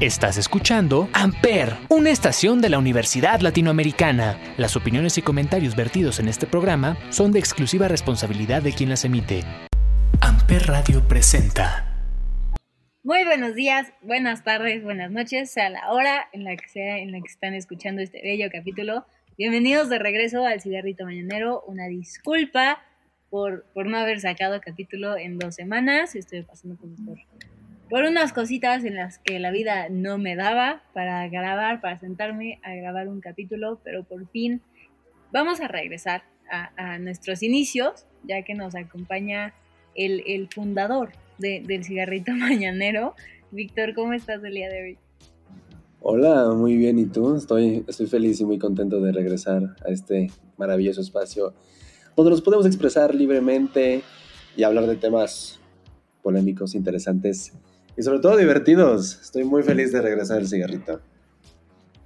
Estás escuchando Amper, una estación de la Universidad Latinoamericana. Las opiniones y comentarios vertidos en este programa son de exclusiva responsabilidad de quien las emite. Amper Radio presenta. Muy buenos días, buenas tardes, buenas noches, a la hora en la que sea en la que están escuchando este bello capítulo. Bienvenidos de regreso al Cigarrito Mañanero. Una disculpa por, por no haber sacado capítulo en dos semanas. Estoy pasando por, por unas cositas en las que la vida no me daba para grabar, para sentarme a grabar un capítulo, pero por fin vamos a regresar a, nuestros inicios, ya que nos acompaña el, fundador de, del cigarrito mañanero. Víctor, ¿cómo estás el día de hoy? Hola, muy bien. ¿Y tú? Estoy, estoy feliz y muy contento de regresar a este maravilloso espacio donde nos podemos expresar libremente y hablar de temas polémicos, interesantes y sobre todo divertidos. Estoy muy feliz de regresar al cigarrito.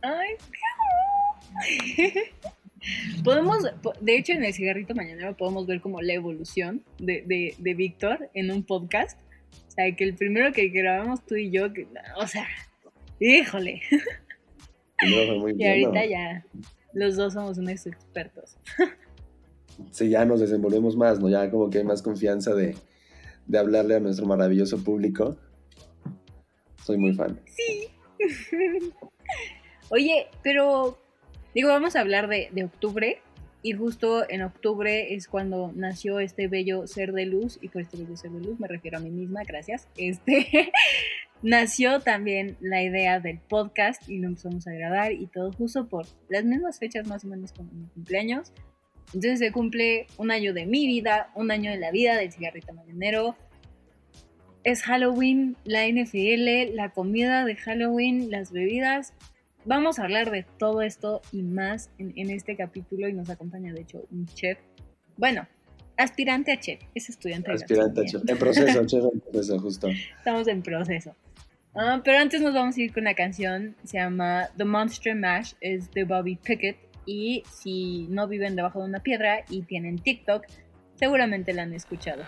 Ay, podemos, de hecho en el cigarrito mañanero podemos ver como la evolución de, de, Víctor en un podcast. O sea, que el primero que grabamos tú y yo, o sea, híjole. y ahorita ya los dos somos unos expertos. sí, ya nos desenvolvemos más, ¿no? Ya como que hay más confianza de, de hablarle a nuestro maravilloso público. Soy muy fan. Sí. Oye, pero digo, vamos a hablar de, de, octubre. Y justo en octubre es cuando nació este bello ser de luz. Y por este bello ser de luz me refiero a mí misma, gracias. Este nació también la idea del podcast y lo empezamos a grabar y todo justo por las mismas fechas más o menos como mi cumpleaños. Entonces se cumple un año de mi vida, un año de la vida del cigarrito mañanero. Es Halloween, la NFL, la comida de Halloween, las bebidas. Vamos a hablar de todo esto y más en, este capítulo y nos acompaña de hecho un chef. Bueno, aspirante a chef, es estudiante de Aspirante a chef, en proceso, chef en proceso, justo. Estamos en proceso. Ah, pero antes nos vamos a ir con una canción, se llama The Monster Mash, es de Bobby Pickett y si no viven debajo de una piedra y tienen TikTok, seguramente la han escuchado.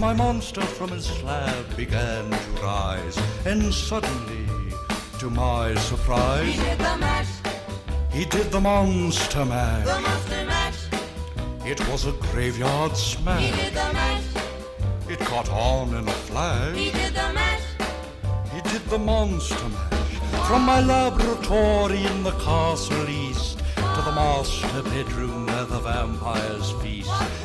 My monster from his slab began to rise, and suddenly, to my surprise, he did the mash. He did the monster mash. The monster mash. It was a graveyard smash. He did the mash. It caught on in a flash. He did the mash. He did the monster mash. From my laboratory in the castle east to the master bedroom where the vampires feast.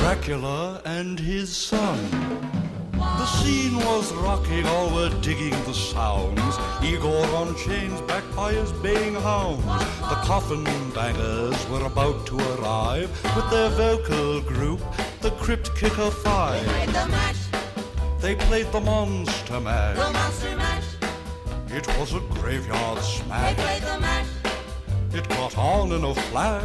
Dracula, and his son. The scene was rocking, all were digging the sounds. Igor on chains, backed by his baying hounds. The coffin bangers were about to arrive with their vocal group, the Crypt Kicker Five. Played the mash. They played the Monster Mash. The monster mash. It was a graveyard They smash. played the mash. It got on in a flash.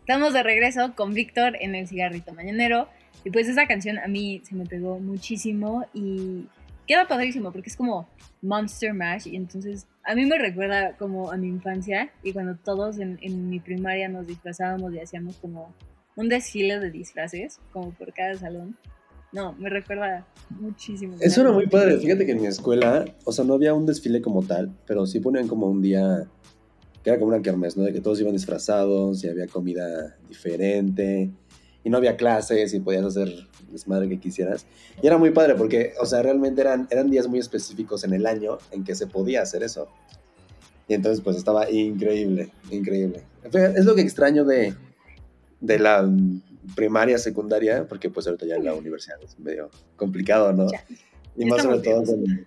Estamos de regreso con Víctor en el cigarrito mañanero. Y pues esa canción a mí se me pegó muchísimo y queda padrísimo porque es como Monster Mash. Y entonces a mí me recuerda como a mi infancia y cuando todos en, en mi primaria nos disfrazábamos y hacíamos como un desfile de disfraces, como por cada salón. No, me recuerda muchísimo. Eso era muy padre. Fíjate que en mi escuela, o sea, no había un desfile como tal, pero sí ponían como un día que era como una kermés, ¿no? De que todos iban disfrazados y había comida diferente y no había clases y podías hacer desmadre que quisieras. Y era muy padre porque, o sea, realmente eran, eran días muy específicos en el año en que se podía hacer eso. Y entonces, pues estaba increíble, increíble. Es lo que extraño de, de la primaria, secundaria, porque pues ahorita ya en la universidad es medio complicado, ¿no? Ya. Y Ya más sobre todo con...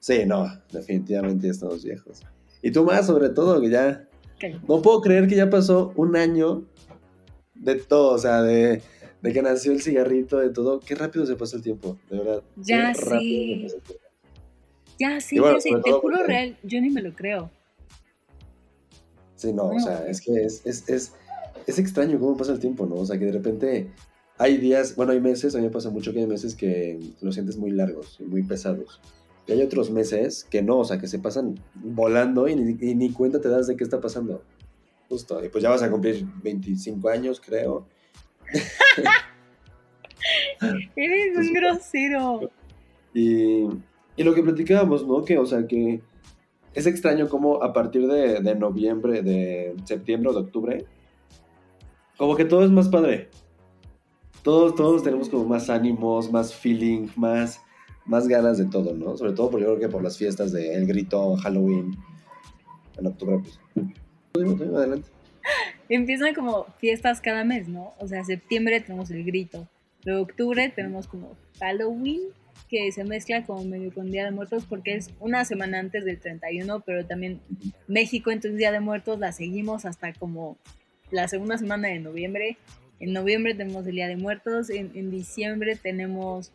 Sí, no, definitivamente ya estamos viejos. Y tú más, sobre todo, que ya... Ok. No puedo creer que ya pasó un año de todo, o sea, de, de que nació el cigarrito, de todo. Qué rápido se pasa el tiempo, de verdad. Ya Qué sí. Ya, sí, bueno, ya te juro porque- real, yo ni me lo creo. Sí, no, o sea, es que es, es, es, es extraño cómo pasa el tiempo, ¿no? O sea, que de repente hay días, bueno, hay meses, a mí me pasa mucho que hay meses que los sientes muy largos y muy pesados. Y hay otros meses que no, o sea, que se pasan volando y ni, y ni cuenta te das de qué está pasando. Justo, y pues ya vas a cumplir 25 años, creo. Eres un grosero. Y, y lo que platicábamos, ¿no? Que, o sea, que es extraño cómo a partir de, de noviembre, de septiembre o de octubre, como que todo es más padre. Todos, todos tenemos como más ánimos, más feeling, más, más ganas de todo, ¿no? Sobre todo por, yo creo que por las fiestas de El Grito, Halloween, en octubre, pues. Adelante. Empiezan como fiestas cada mes, ¿no? O sea, septiembre tenemos el grito. Luego octubre tenemos como Halloween, que se mezcla como medio con Día de Muertos porque es una semana antes del 31, pero también México, entonces Día de Muertos la seguimos hasta como la segunda semana de noviembre. En noviembre tenemos el Día de Muertos, en, en diciembre tenemos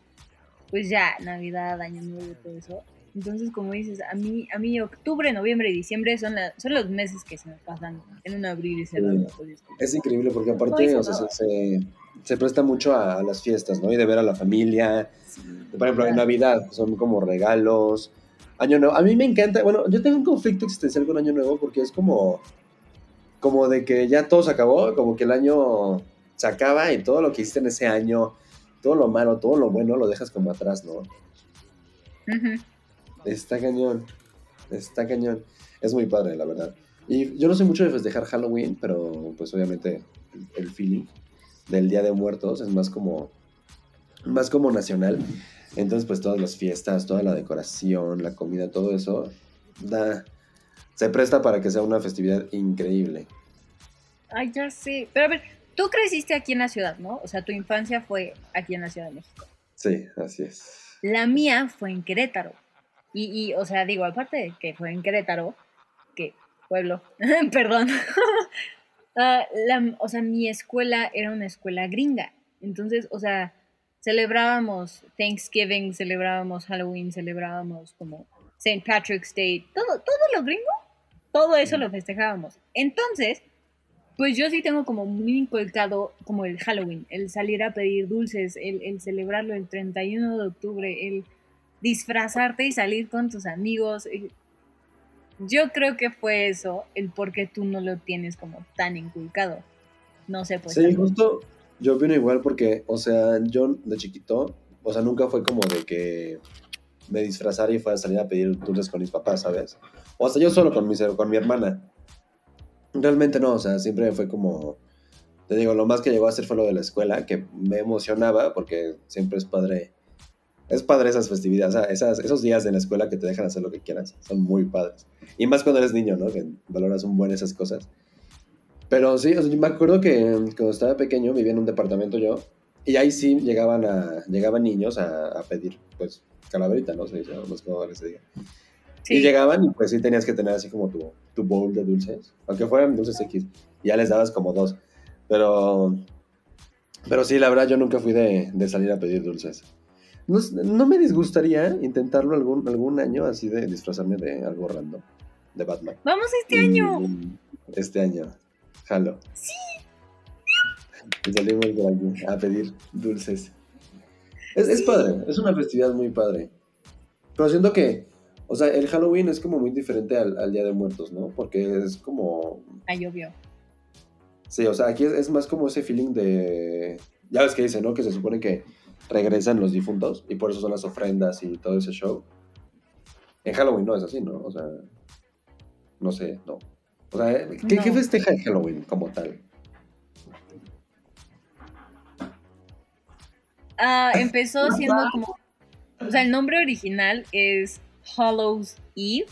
pues ya Navidad, Año Nuevo, todo eso. Entonces, como dices, a mí, a mí octubre, noviembre y diciembre son, la- son los meses que se me pasan en un abrir y cerrar. Sí. de ojos. Y es increíble porque aparte, o sea, se, se- se presta mucho a, a las fiestas, ¿no? Y de ver a la familia, sí, Por ejemplo, en. Navidad son como regalos. Año Nuevo. A mí me encanta. Bueno, yo tengo un conflicto existencial con Año Nuevo porque es como. Como de que ya todo se acabó. Como que el año se acaba y todo lo que hiciste en ese año, todo lo malo, todo lo bueno, lo dejas como atrás, ¿no? Ujú. Está cañón. Está cañón. Es muy padre, la verdad. Y yo no sé mucho de festejar Halloween, pero pues obviamente el, el feeling del Día de Muertos es más como más como nacional. Entonces, pues todas las fiestas, toda la decoración, la comida, todo eso da se presta para que sea una festividad increíble. Ay, ya sé. Pero a ver, tú creciste aquí en la ciudad, ¿no? O sea, tu infancia fue aquí en la Ciudad de México. Sí, así es. La mía fue en Querétaro. Y, y, o sea, digo, aparte de que fue en Querétaro, que pueblo, perdón. Ah, la- o sea, mi escuela era una escuela gringa. Entonces, o sea, celebrábamos Thanksgiving, celebrábamos Halloween, celebrábamos como St. Patrick's Day, todo, todo lo gringo, todo eso lo festejábamos. Entonces, pues yo sí tengo como muy inculcado como el Halloween, el salir a pedir dulces, el, el celebrarlo el 31 de octubre, el disfrazarte y salir con tus amigos. eh, Yo creo que fue eso, el por qué tú no lo tienes como tan inculcado. No sé, pues. Sí, justo yo opino igual porque, o sea, yo de chiquito, o sea, nunca fue como de que me disfrazara y fuera a salir a pedir dulces con mis papás, ¿sabes? O hasta yo solo con mi, con mi hermana. Realmente no, o sea, siempre fue como, te digo, lo más que llegó a hacer fue lo de la escuela, que me emocionaba porque siempre es padre es padre esas festividades, o sea, esas, esos días de la escuela que te dejan hacer lo que quieras, son muy padres. Y más cuando eres niño, ¿no? Que valoras un buen esas cosas. Pero sí, o sea, yo me acuerdo que cuando estaba pequeño vivía en un departamento yo, y ahí sí llegaban, a, llegaban niños a, a pedir, pues, calaverita, ¿no? Se dice, no sé cómo se diga. Sí. Y llegaban y pues sí tenías que tener así como tu, tu bowl de dulces, aunque fueran dulces X, ya les dabas como dos. Pero, pero sí, la verdad yo nunca fui de, de salir a pedir dulces. No, no me disgustaría intentarlo algún, algún año así de disfrazarme de algo random, de Batman. Vamos este año. Este año, jalo. Sí. Y salimos aquí a pedir dulces. Es, es padre, es una festividad muy padre. Pero siento que, o sea, el Halloween es como muy diferente al, al Día de Muertos, ¿no? Porque es como, Ah, llovió. sí, o sea, aquí es, es más como ese feeling de, ya ves que dice, ¿no? Que se supone que regresan los difuntos y por eso son las ofrendas y todo ese show. En Halloween no es así, ¿no? O sea, no sé, no. O sea, ¿qué, No. qué festeja el Halloween como tal? Ah, empezó siendo como. O sea, el nombre original es Hallows Eve,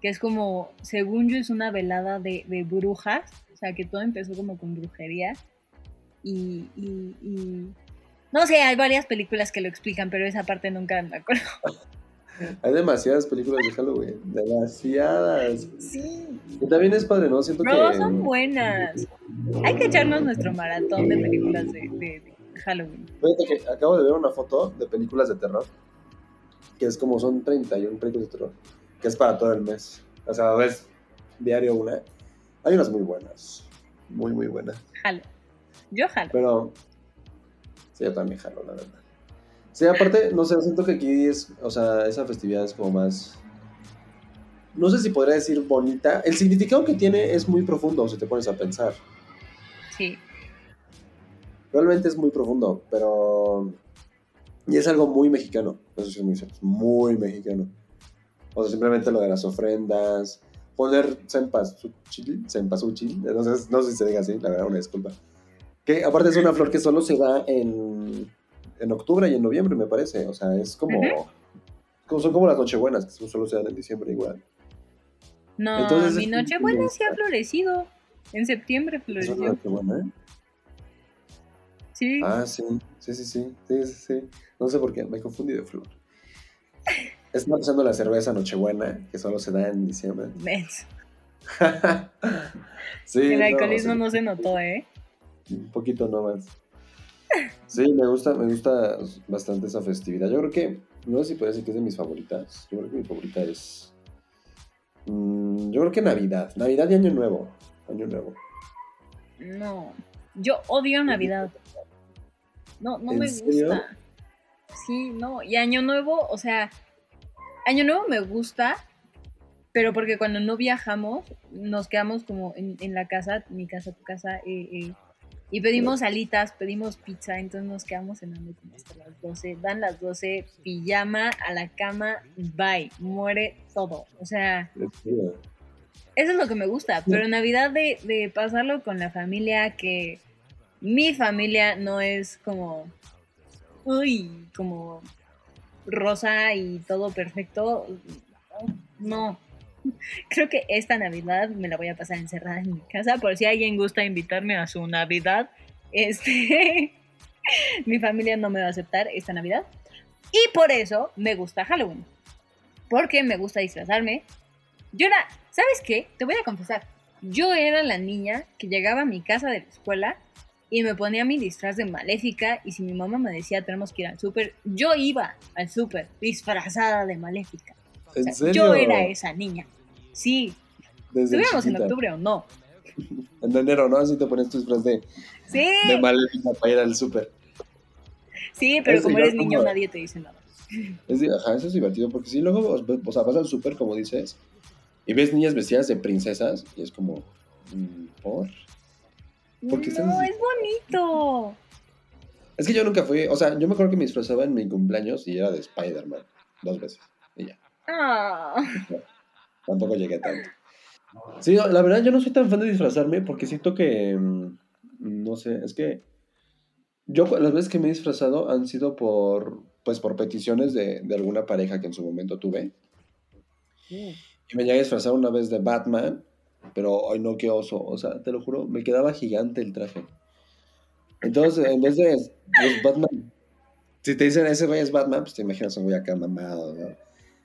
que es como, según yo, es una velada de, de brujas. O sea, que todo empezó como con brujería. Y, y, y- No sé, hay varias películas que lo explican, pero esa parte nunca me acuerdo. Hay demasiadas películas de Halloween, demasiadas. Sí. Y también es padre, ¿no? Siento No, que... son buenas. Hay que echarnos nuestro maratón de películas de, de- de Halloween. Fíjate que acabo de ver una foto de películas de terror, que es como son 31 películas de terror, que es para todo el mes. O sea, ves diario una. Hay unas muy buenas, muy, muy buenas. Jalo. Yo jalo. Pero sí, yo también jalo, la verdad. Sí, aparte, no sé, siento que aquí es, o sea, esa festividad es como más... No sé si podría decir bonita. El significado que tiene es muy profundo, si te pones a pensar. Sí. Realmente es muy profundo, pero. Y es algo muy mexicano. Eso sí es muy. Muy mexicano. O sea, simplemente lo de las ofrendas. Poner cempasúchil. Cempasúchil. No sé, no sé si se diga así, la verdad, una disculpa. Que aparte es una flor que solo se da en, en octubre y en noviembre, me parece. O sea, es como. Son como las nochebuenas, que solo se dan en diciembre igual. No, Entonces, mi es- Nochebuena sí ha florecido. En septiembre Es floreció. una nochebuena, ¿eh? Sí. Ah, sí, sí, sí, sí, sí, sí, sí. No sé por qué, me confundí de flor. Estaba usando la cerveza Nochebuena, que solo se da en diciembre. Sí, El no, alcoholismo sí, no se notó, ¿eh? Un poquito nomás. Sí, me gusta, me gusta bastante esa festividad. Yo creo que, no sé si puedo decir que es de mis favoritas. Yo creo que mi favorita es. mm, yo creo que Navidad. Navidad y Año Nuevo. Año Nuevo. No. Yo odio Navidad. No, no ¿En me serio? gusta. Sí, no. Y Año Nuevo, o sea, Año Nuevo me gusta, pero porque cuando no viajamos, nos quedamos como en, en la casa, mi casa, tu casa, eh, eh, y pedimos alitas, pedimos pizza, entonces nos quedamos cenando como hasta las 12. Dan las 12, pijama, a la cama, bye, muere todo. O sea, eso es lo que me gusta, pero Navidad de, de pasarlo con la familia que mi familia no es como, uy, como rosa y todo perfecto. No. Creo que esta Navidad me la voy a pasar encerrada en mi casa por si alguien gusta invitarme a su Navidad. Este, mi familia no me va a aceptar esta Navidad. Y por eso me gusta Halloween. Porque me gusta disfrazarme, yo era, ¿sabes qué? Te voy a confesar. Yo era la niña que llegaba a mi casa de la escuela y me ponía mi disfraz de maléfica y si mi mamá me decía tenemos que ir al súper, yo iba al súper disfrazada de maléfica. O ¿En sea, serio? yo era esa niña. Sí, Desde estuviéramos en octubre o no. En enero, ¿no? Así te pones tu disfraz de, Sí, de maléfica para ir al súper. sí, pero como eres como- niño nadie te dice nada. Es de- ajá, eso es divertido, porque si luego, o sea, vas al súper, como dices, y ves niñas vestidas de princesas, y es como, mm, ¿por? ¿Por qué están No, es bonito. Es que yo nunca fui, o sea, yo me acuerdo que me disfrazaba en mi cumpleaños y era de Spider-Man, dos veces, Ah, tampoco llegué tanto. Sí, no, la verdad yo no soy tan fan de disfrazarme porque siento que, mm, no sé, es que yo las veces que me he disfrazado han sido por, pues por peticiones de, de alguna pareja que en su momento tuve. Uh, Y me llegué a disfrazar una vez de Batman, pero ay no, qué oso. O sea, te lo juro, me quedaba gigante el traje. Entonces, en vez de pues, Batman, si te dicen ese güey es Batman, pues te imaginas un güey acá mamado, ¿no?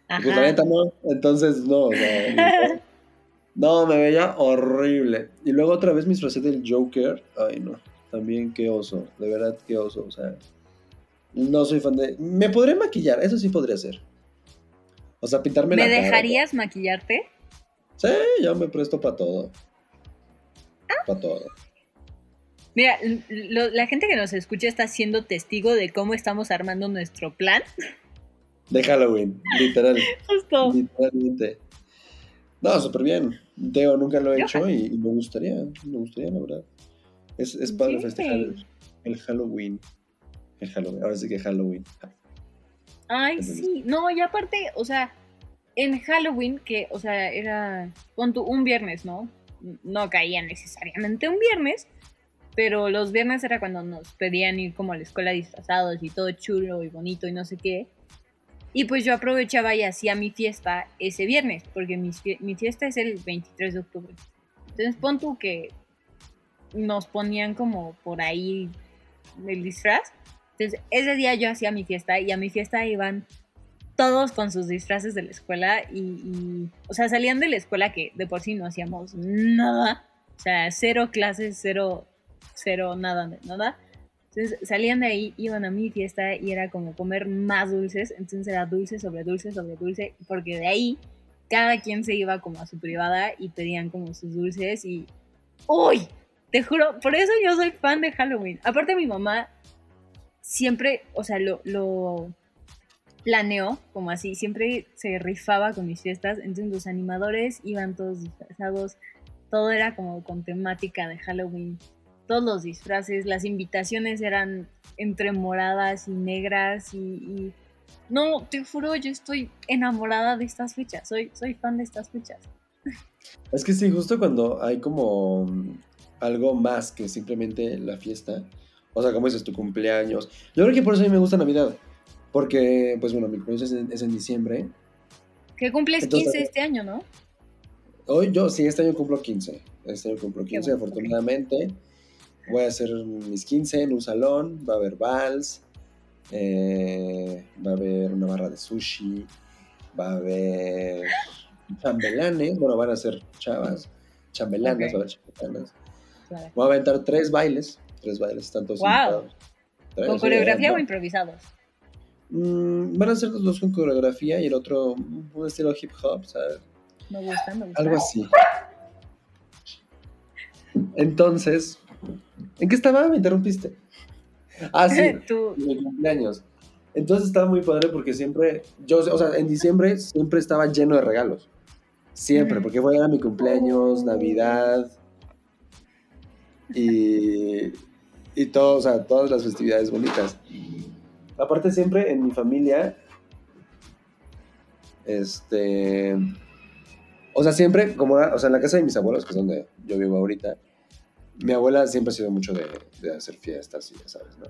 Y pues la Ajá. neta no, entonces no, o sea, no, me veía horrible. Y luego otra vez me disfracé del Joker, ay no, también qué oso, de verdad qué oso, o sea, no soy fan de... Me podré maquillar, eso sí podría ser. O sea, pintarme ¿Me la cara. dejarías maquillarte? Sí, yo me presto para todo. Para todo. Mira, lo- la gente que nos escucha está siendo testigo de cómo estamos armando nuestro plan. De Halloween, literal. Justo. literalmente. No, súper bien. Teo, nunca lo he hecho y, y me gustaría, me gustaría, la verdad. Es, es padre Yay. festejar el, el Halloween. El Halloween, ahora sí que Halloween. Ay, Entonces- sí. No, y aparte, o sea, en Halloween, que, o sea, era tú, un viernes, ¿no? No caía necesariamente un viernes, pero los viernes era cuando nos pedían ir como a la escuela disfrazados y todo chulo y bonito y no sé qué. Y pues yo aprovechaba y hacía mi fiesta ese viernes, porque mi, mi fiesta es el 23 de octubre. Entonces pon tú que nos ponían como por ahí el disfraz. Entonces ese día yo hacía mi fiesta y a mi fiesta iban todos con sus disfraces de la escuela y, y, o sea, salían de la escuela que de por sí no hacíamos nada. O sea, cero clases, cero, cero, nada, nada. Entonces salían de ahí, iban a mi fiesta y era como comer más dulces. Entonces era dulce sobre dulce sobre dulce, porque de ahí cada quien se iba como a su privada y pedían como sus dulces y... ¡Uy! Te juro, por eso yo soy fan de Halloween. Aparte mi mamá siempre, o sea, lo, lo planeó como así, siempre se rifaba con mis fiestas, entonces los animadores iban todos disfrazados, todo era como con temática de Halloween, todos los disfraces, las invitaciones eran entre moradas y negras y, y- no, te juro, yo estoy enamorada de estas fechas, soy, soy fan de estas fechas. Es que sí, justo cuando hay como mm, algo más que simplemente la fiesta. O sea, como dices, tu cumpleaños. Yo creo que por eso a mí me gusta Navidad. Porque, pues bueno, mi cumpleaños es en, es en diciembre. Que cumples Entonces, 15 este año, ¿no? Hoy yo, sí, este año cumplo 15. Este año cumplo Qué 15, bueno, afortunadamente. Voy a hacer mis 15 en un salón. Va a haber vals. eh, va a haber una barra de sushi. Va a haber chambelanes. Bueno, van a ser chavas. Chambelanas, Ok. va a haber chambelanas. Claro. Voy a aventar tres bailes. Tres bailes, tanto Guau. ¿Con coreografía o improvisados? Mm, van a ser los dos con coreografía y el otro un estilo hip hop, ¿sabes? Me gusta, me gusta. Algo así. Entonces, ¿en qué estaba? Me interrumpiste. Ah, sí, Tú, mi cumpleaños. Entonces estaba muy padre porque siempre, yo, o sea, en diciembre siempre estaba lleno de regalos. Siempre, porque fue a mi cumpleaños, Navidad y, y todo, o sea, todas las festividades bonitas. Aparte siempre en mi familia, este, o sea, siempre, como, o sea, en la casa de mis abuelos, que es donde yo vivo ahorita, mi abuela siempre ha sido mucho de, hacer fiestas y ya sabes, ¿no?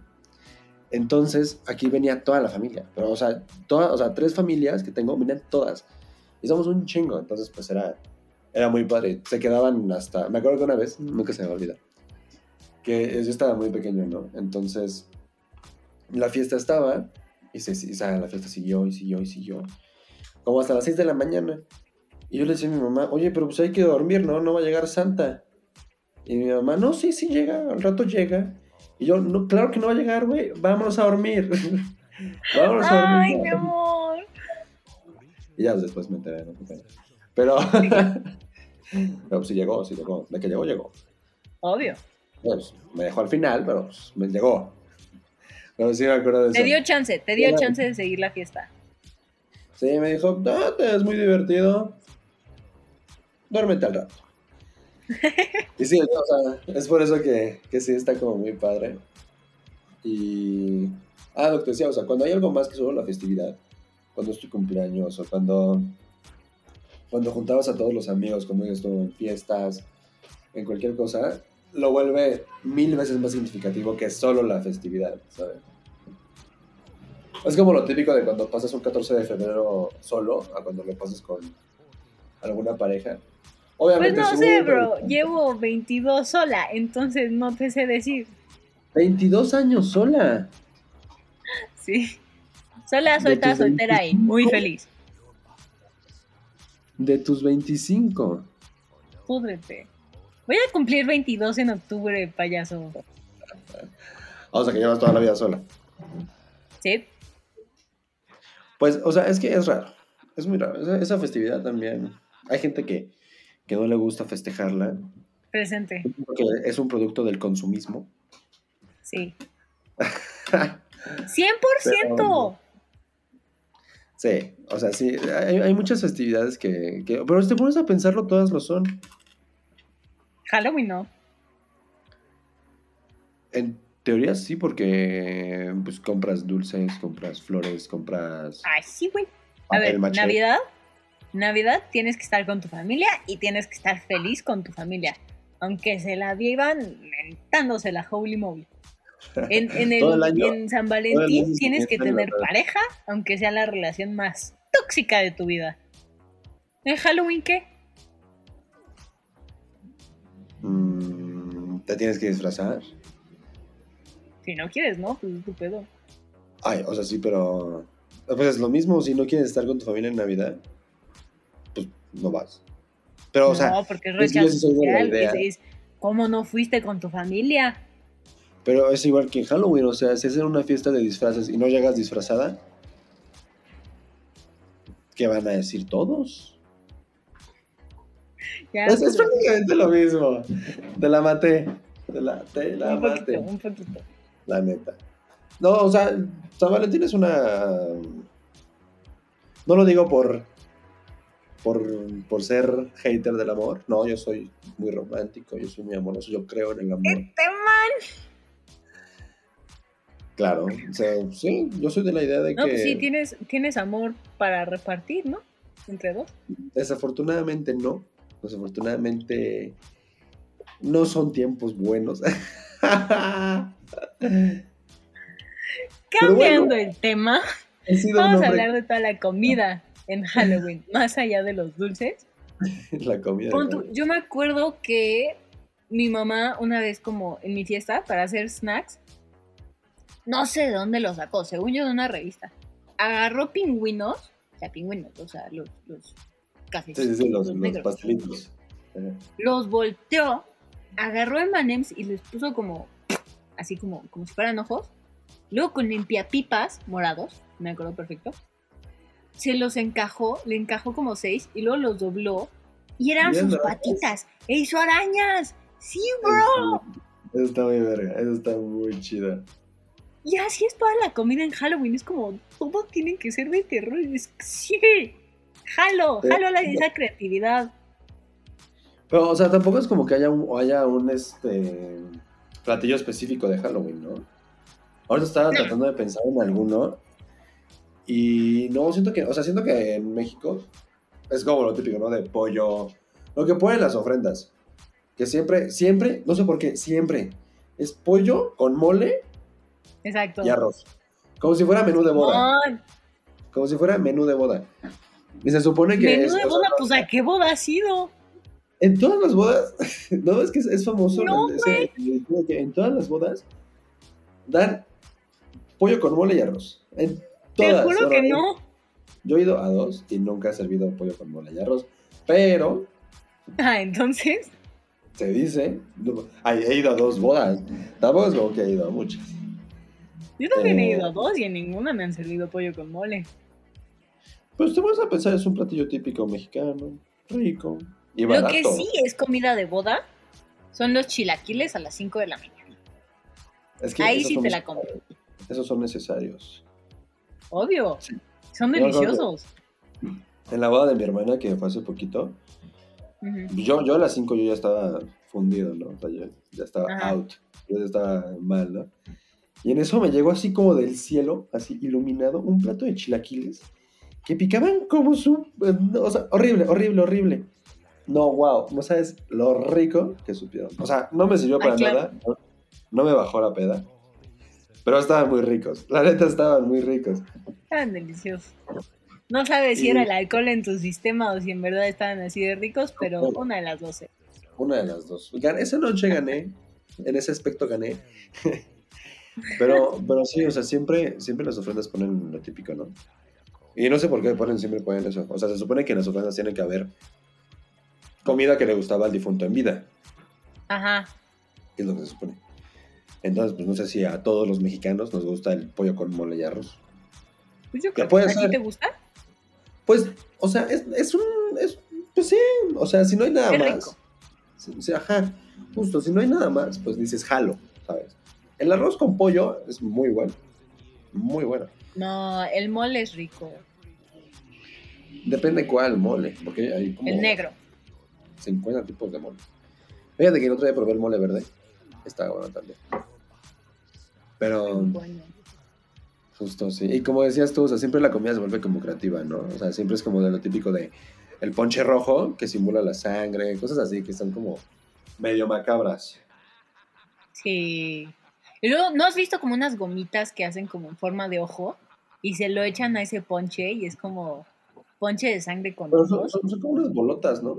Entonces, aquí venía toda la familia, pero, o sea, toda, o sea, tres familias que tengo, venían todas. Y somos un chingo, entonces, pues era, era muy padre. Se quedaban hasta, me acuerdo que una vez, nunca se me va a olvidar, que yo estaba muy pequeño, ¿no? Entonces, la fiesta estaba, y, se, o sea, la fiesta siguió y siguió y siguió, como hasta las 6 de la mañana. Y yo le decía a mi mamá, oye, pero pues hay que dormir, ¿no? No va a llegar Santa. Y mi mamá, no, sí, sí llega, al rato llega. Y yo, no, claro que no va a llegar, güey, vámonos a dormir. vámonos a dormir. ay, mi amor. Y ya después me enteré, ¿no? Pero, pero pues sí llegó, sí llegó. De que llegó, llegó. Obvio. Pues, me dejó al final, pero pues, me llegó. Pero sí me acuerdo de eso. Te dio chance, te dio chance de seguir la fiesta. Sí, me dijo, date, es muy divertido. Duérmete al rato. Y sí, o sea, es por eso que, que sí está como muy padre. Y. Ah, lo que decía, o sea, cuando hay algo más que solo la festividad, cuando es tu cumpleaños o cuando. Cuando juntabas a todos los amigos, dices tú, en fiestas, en cualquier cosa, lo vuelve mil veces más significativo que solo la festividad, ¿sabes? Es como lo típico de cuando pasas un 14 de febrero solo a cuando lo pasas con alguna pareja. Pues no sé, bro. Llevo 22 sola, entonces no te sé decir. 22 años sola. Sí. Sola, suelta, soltera y muy 25. feliz. De tus 25. Púdrete. Voy a cumplir 22 en octubre, payaso. O sea, que llevas toda la vida sola. ¿Sí? Pues, o sea, es que es raro. Es muy raro. Esa, esa festividad también. Hay gente que, que no le gusta festejarla Presente. porque es un producto del consumismo. Sí. ¡100%! Sí, o sea, sí. Hay, hay muchas festividades que, que- Pero si te pones a pensarlo, todas lo son. Halloween no. En teoría sí, porque pues compras dulces, compras flores, compras Ay, sí, güey. A ver. Navidad. Navidad tienes que estar con tu familia y tienes que estar feliz con tu familia. Aunque se la vivan mentándose la holy moly. En, en, el- Todo el año- en San Valentín año tienes que tener pareja, aunque sea la relación más tóxica de tu vida. ¿En Halloween qué? Mm, ¿Te tienes que disfrazar? Si no quieres, ¿no? Pues es tu pedo. Ay, o sea, sí, pero... Pues es lo mismo, si no quieres estar con tu familia en Navidad, no vas. Pero, o sea, porque es social. ¿Cómo no fuiste con tu familia? pero es igual que en Halloween, o sea, si es en una fiesta de disfraces y no llegas disfrazada, ¿qué van a decir todos? Ya, Es, es prácticamente lo mismo. Te la maté. Te la, te la un maté. poquito, un poquito. La neta. No, o sea, San Valentín es una. No lo digo por. Por, por ser hater del amor. No, yo soy muy romántico, yo soy muy amoroso, yo creo en el amor. Este man. Claro. O sea, sí, yo soy de la idea de No, que pues sí, tienes, tienes amor para repartir, ¿no? Entre dos. desafortunadamente no. Desafortunadamente no son tiempos buenos. Cambiando bueno, el tema, vamos a hablar de toda la comida en Halloween, más allá de los dulces. la comida. Yo me acuerdo que mi mamá una vez como en mi fiesta para hacer snacks, no sé de dónde lo sacó, según yo de una revista, agarró pingüinos, o sea, pingüinos, o sea, los, los Sí, sí, sí, los, los negros. pastelitos. Los volteó, agarró M&M's y les puso como, así como, como si fueran ojos. Luego con limpiapipas morados, me acuerdo perfecto. Se los encajó, le encajó como seis y luego los dobló y eran sus patitas. ¡E hizo arañas! ¡Sí, bro! Eso está muy verga, eso está muy chido. Y así es toda la comida en Halloween. Es como, todo tiene que ser de terror. Es, sí, jalo, jalo la, esa creatividad. Pero, o sea, tampoco es como que haya un, haya un este platillo específico de Halloween, ¿no? Ahorita estaba tratando de pensar en alguno. Y no, siento que, o sea, siento que en México es como lo típico, ¿no? De pollo. Lo que ponen las ofrendas. Que siempre, siempre, no sé por qué, siempre es pollo con mole Exacto. y arroz. Como si fuera menú de boda. Como si fuera menú de boda. Y se supone que menú es, de o sea, boda, pues ¿a qué boda ha sido? En todas las bodas, no es que es, es famoso. No, ese- en todas las bodas dan pollo con mole y arroz. En Te todas. juro que no. Yo he ido a dos y nunca he servido pollo con mole y arroz. Pero Ah, entonces, se dice. no, ay, he ido a dos bodas. Tampoco es como que he ido a muchas. yo también he Eh. ido a dos y en ninguna me han servido pollo con mole. Pues te vas a pensar, es un platillo típico mexicano, rico y Lo barato. que sí es comida de boda son los chilaquiles a las 5 de la mañana. Es que Ahí esos sí son te la compro. Esos son necesarios. Obvio. Son deliciosos. En la boda de mi hermana, que fue hace poquito. Yo, yo a las 5 yo ya estaba fundido, ¿no? O sea, yo ya estaba Ajá. out. Yo ya estaba mal, ¿no? Y en eso me llegó así como del cielo, así iluminado, un plato de chilaquiles que picaban como su... eh, O sea, horrible, horrible, horrible. No, wow, no sabes lo rico que supieron. O sea, no me sirvió Ay, para claro. nada, no, no me bajó la peda, Pero estaban muy ricos. La neta estaban muy ricos. Estaban deliciosos. No sabes si era el alcohol en tu sistema o si en verdad estaban así de ricos, pero una de las doce. Una de las dos. Esa noche gané. En ese aspecto gané. Pero, pero sí, o sea, siempre, siempre las ofrendas ponen lo típico, ¿no? Y no sé por qué ponen, siempre ponen eso. O sea, se supone que en las ofrendas tiene que haber comida que le gustaba al difunto en vida. Ajá. Es lo que se supone. Entonces, pues no sé si a todos los mexicanos nos gusta el pollo con mole y arroz. Pues yo ¿Qué creo que ¿a ti te gusta? Pues, o sea, es, es un. Es, pues sí, o sea, si no hay nada más. rico. Sí, sí, ajá, justo, si no hay nada más, pues dices jalo, ¿sabes? El arroz con pollo es muy bueno. Muy bueno. No, el mole es rico. Depende cuál mole, porque hay como El negro. 50 tipos de mole. Fíjate que el otro día probé el mole verde. Está bueno también. Pero, Bueno. justo, sí. Y como decías tú, o sea, siempre la comida se vuelve como creativa, ¿no? O sea, siempre es como de lo típico de el ponche rojo, que simula la sangre, cosas así que son como medio macabras. Sí. Y luego, ¿no has visto como unas gomitas que hacen como en forma de ojo? Y se lo echan a ese ponche y es como ponche de sangre con Pero son, ojos. son- son como unas bolotas, ¿no?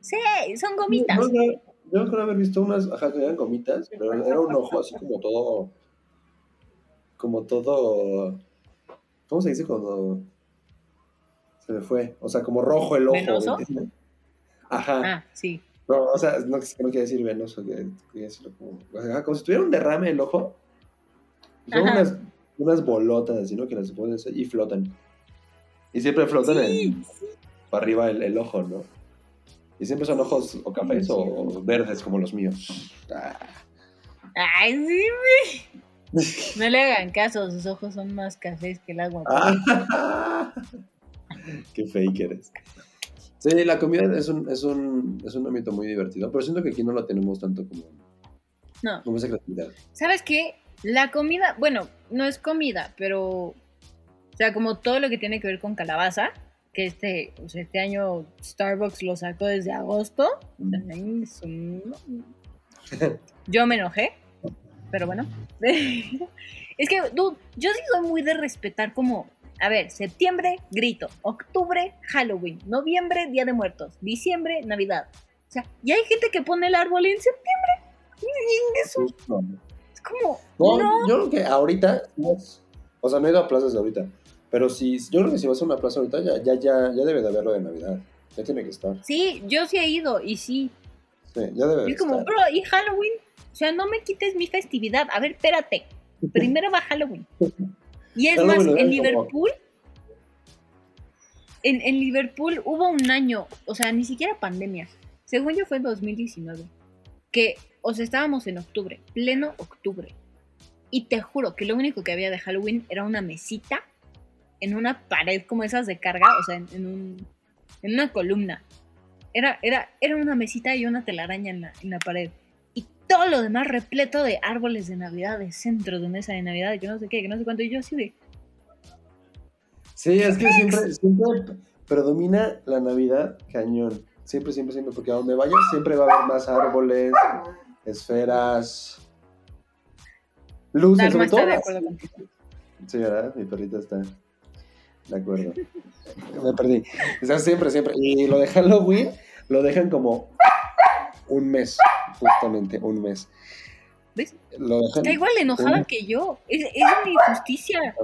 Sí, son gomitas. No, no, yo acuerdo haber visto unas, ajá, que eran gomitas, pero era un ojo así como todo, como todo, ¿cómo se dice cuando se me fue? O sea, como rojo el ojo. ¿Venoso? ¿me entiendes? Ajá. Ah, sí. No, o sea, no, no quiere decir venoso, que- quería decirlo como, ajá, como si tuviera un derrame el ojo. Son unas, unas bolotas así, ¿no? Que las pones y flotan. Y siempre flotan en, para arriba el, el ojo, ¿no? Y siempre son ojos o cafés o, verdes como los míos. Ah. Ay, sí, güey. No le hagan caso, sus ojos son más cafés que el agua. Ah. Qué fake eres. Sí, la comida es un, es, un, es un ámbito muy divertido, pero siento que aquí no lo tenemos tanto como, No. como esa creatividad. ¿Sabes qué? La comida, bueno, no es comida, pero. O sea, como todo lo que tiene que ver con calabaza, que este, o sea, este año Starbucks lo sacó desde agosto. un- Yo me enojé, pero bueno. es que, dude, yo sí soy muy de respetar como. A ver, septiembre, grito. Octubre, Halloween. Noviembre, Día de Muertos. Diciembre, Navidad. O sea, y hay gente que pone el árbol en septiembre. Es como. No, no. yo creo que ahorita, o sea, no he ido a plazas ahorita, pero si, yo creo que si vas a una plaza ahorita, ya, ya, ya, ya debe de haberlo de Navidad. Ya tiene que estar. Sí, yo sí he ido y sí. Sí, ya debe de Y es como, estar. bro, ¿y Halloween? O sea, no me quites mi festividad. A ver, espérate. Primero va Halloween. Y es Halloween más, en Liverpool, en, en Liverpool hubo un año, o sea, ni siquiera pandemia. Según yo fue en 2019. Que, o sea, estábamos en octubre, pleno octubre. Y te juro que lo único que había de Halloween era una mesita en una pared como esas de carga, o sea, en, en un, en una columna. Era, era, era una mesita y una telaraña en la, en la pared. Y todo lo demás repleto de árboles de Navidad, de centros de mesa de Navidad, que no sé qué, que no sé cuánto. Y yo así de, Sí, es que siempre, siempre predomina la Navidad cañón. Siempre, siempre, siempre, porque a donde vayas siempre va a haber más árboles, esferas, luces, sobre todo. de. Mi perrita está de acuerdo. Me perdí. O sea, siempre, siempre. Y lo de Halloween lo dejan como un mes, justamente, un mes. ¿Ves? Lo dejan. Está igual enojada un- que yo. Es, es una injusticia.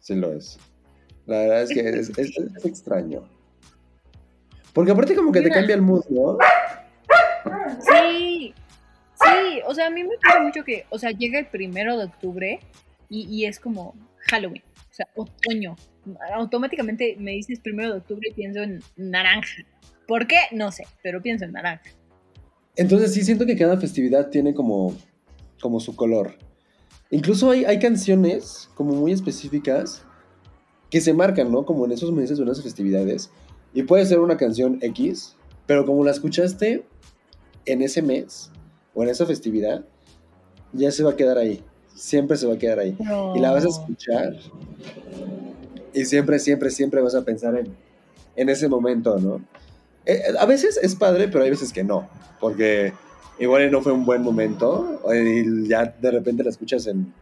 Sí lo es. La verdad es que es, es- es extraño. Porque aparte como que te cambia el mood, ¿no? Sí, sí, o sea, a mí me pasa mucho que, o sea, llega el primero de octubre y, y es como Halloween, sea, otoño. Automáticamente me dices primero de octubre y pienso en naranja. ¿Por qué? No sé, pero pienso en naranja. Entonces sí siento que cada festividad tiene como, como su color. Incluso hay, hay canciones como muy específicas que se marcan, ¿no? Como en esos meses en esas festividades. Y puede ser una canción X, pero como la escuchaste en ese mes o en esa festividad, ya se va a quedar ahí. Siempre se va a quedar ahí. Y la vas a escuchar. Y siempre, siempre, siempre vas a pensar en, en ese momento, ¿no? Eh, a veces es padre, pero hay veces que no. Porque igual no fue un buen momento, y ya de repente la escuchas en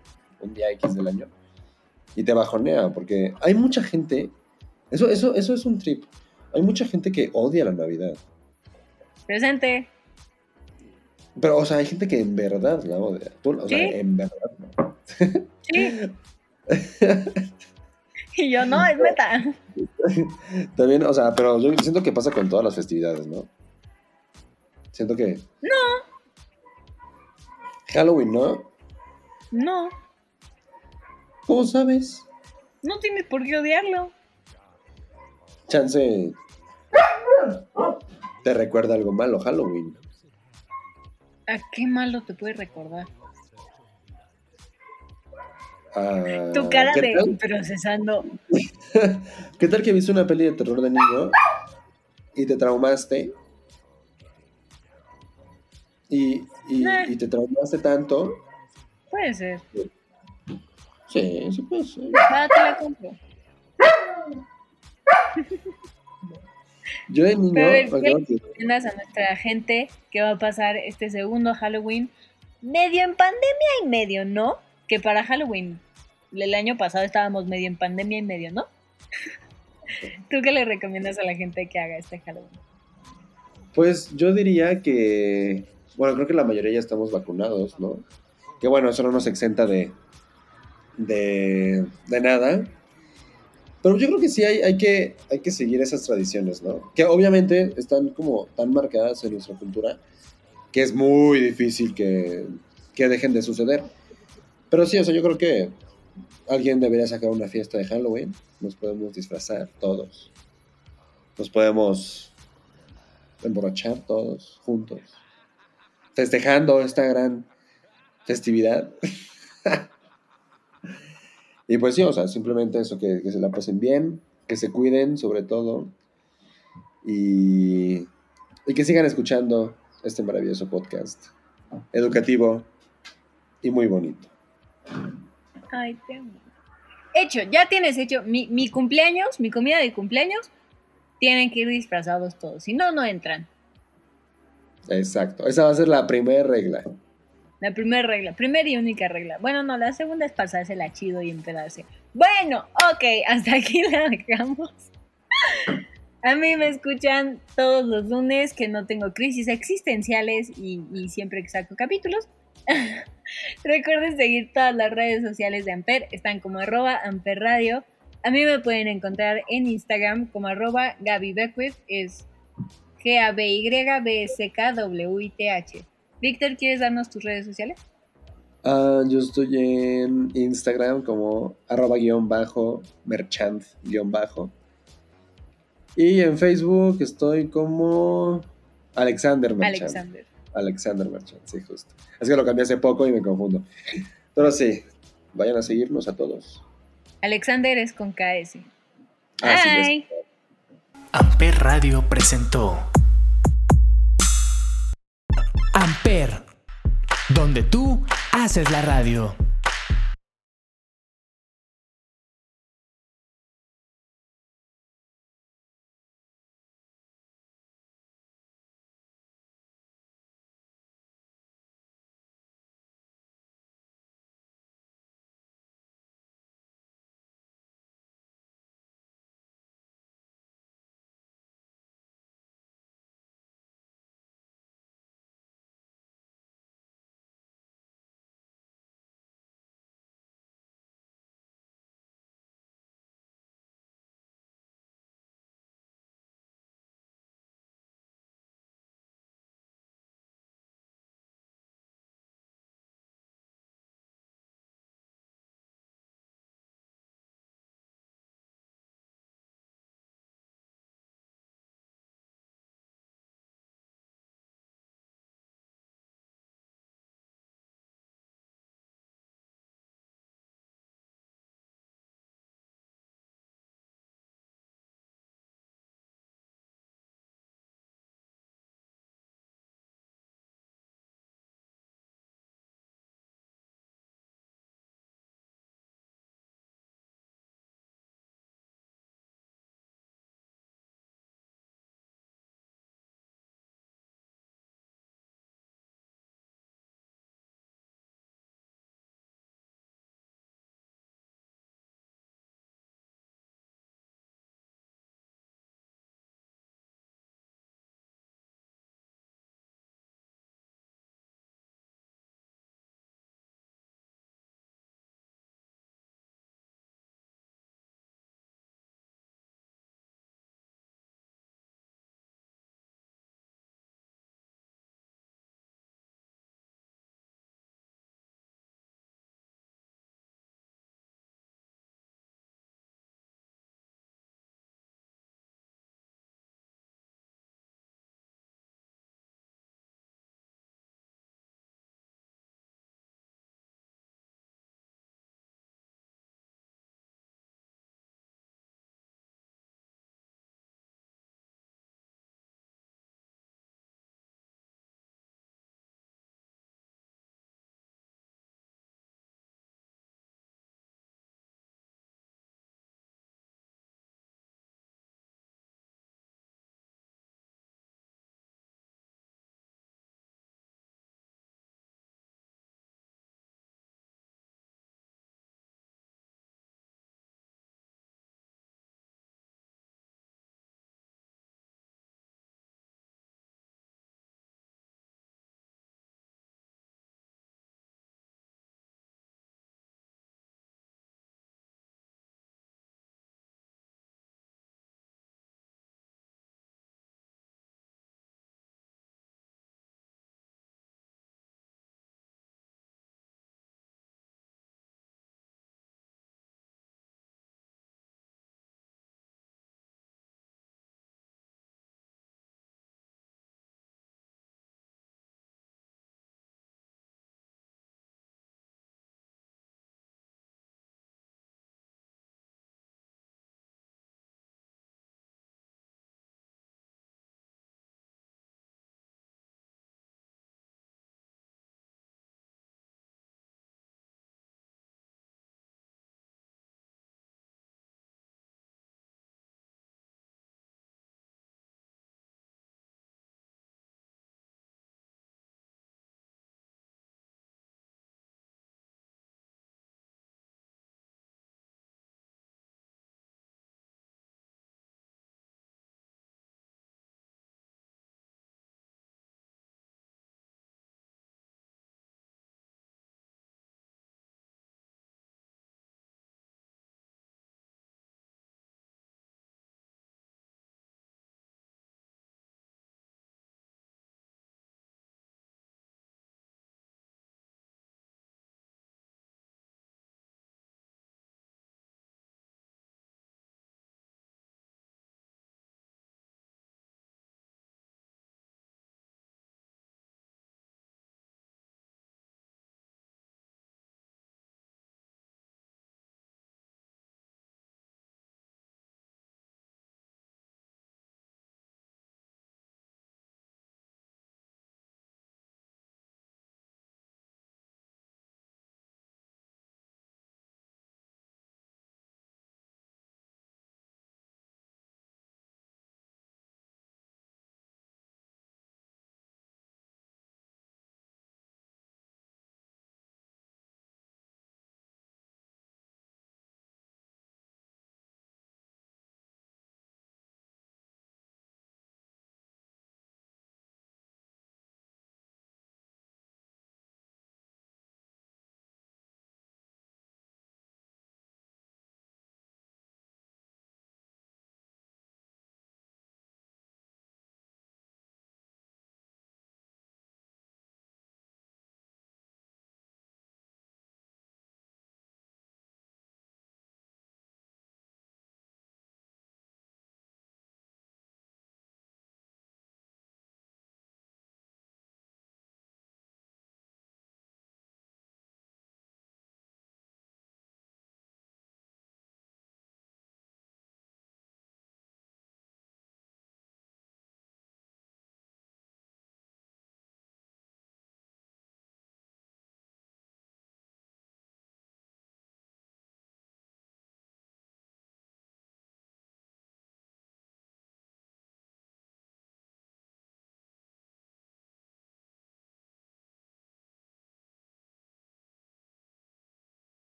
un día X del año y te bajonea, porque hay mucha gente, eso, eso, eso es un trip, hay mucha gente que odia la Navidad, Presente. pero o sea, hay gente que en verdad la odia, Tú, o sea, en verdad. Sí. y yo, no, es meta. También, o sea, pero yo siento que pasa con todas las festividades, ¿no? Siento que... No. Halloween, ¿no? No, ¿Cómo sabes? no tienes por qué odiarlo. Chance... Te recuerda algo malo, Halloween. ¿A qué malo te puede recordar? Ah, Tu cara ¿qué de tal? procesando. ¿Qué tal que viste una peli de terror de niño y te traumaste? Y, y, Eh. y te traumaste tanto. Puede ser. Sí, sí puede ser. Va, te la compro. Yo de niño, Pero ver, a nuestra gente que va a pasar este segundo Halloween medio en pandemia y medio, ¿no? Que para Halloween el año pasado estábamos medio en pandemia y medio, ¿no? ¿Tú qué le recomiendas a la gente que haga este Halloween? Pues yo diría que, bueno, creo que la mayoría ya estamos vacunados, ¿no? Que bueno, eso no nos exenta de, de, de nada. Pero yo creo que sí hay, hay, que, hay que seguir esas tradiciones, ¿no? Que obviamente están como tan marcadas en nuestra cultura que es muy difícil que, que dejen de suceder. Pero sí, o sea, yo creo que alguien debería sacar una fiesta de Halloween. Nos podemos disfrazar todos. Nos podemos emborrachar todos juntos, festejando esta gran festividad. y pues sí, o sea, simplemente eso, que, se la pasen bien, que se cuiden sobre todo y que sigan escuchando este maravilloso podcast, educativo y muy bonito. Ay, te amo. Hecho, ya tienes hecho mi, mi cumpleaños, mi comida de cumpleaños. Tienen que ir disfrazados todos, si no, no entran. Exacto, esa va a ser la primera regla. La primera regla, primera y única regla. Bueno, no, la segunda es pasársela chido y enterarse. Bueno, ok, hasta aquí la dejamos. A mí me escuchan todos los lunes que no tengo crisis existenciales y, y siempre que saco capítulos. Recuerden seguir todas las redes sociales de Amper, están como arroba Amper Radio. A mí me pueden encontrar en Instagram como arroba Gaby Beckwith, es G-A-B-Y-B-S-K-W-I-T-H. Víctor, ¿quieres darnos tus redes sociales? Ah, yo estoy en Instagram como arroba guion bajo, merchant guion bajo. Y en Facebook estoy como Alexander Merchant. Alexander. Alexander Merchant, sí, justo. Es que lo cambié hace poco y me confundo. Pero sí, vayan a seguirnos a todos. Alexander es con KS. Bye. Amper Radio presentó Amper, donde tú haces la radio.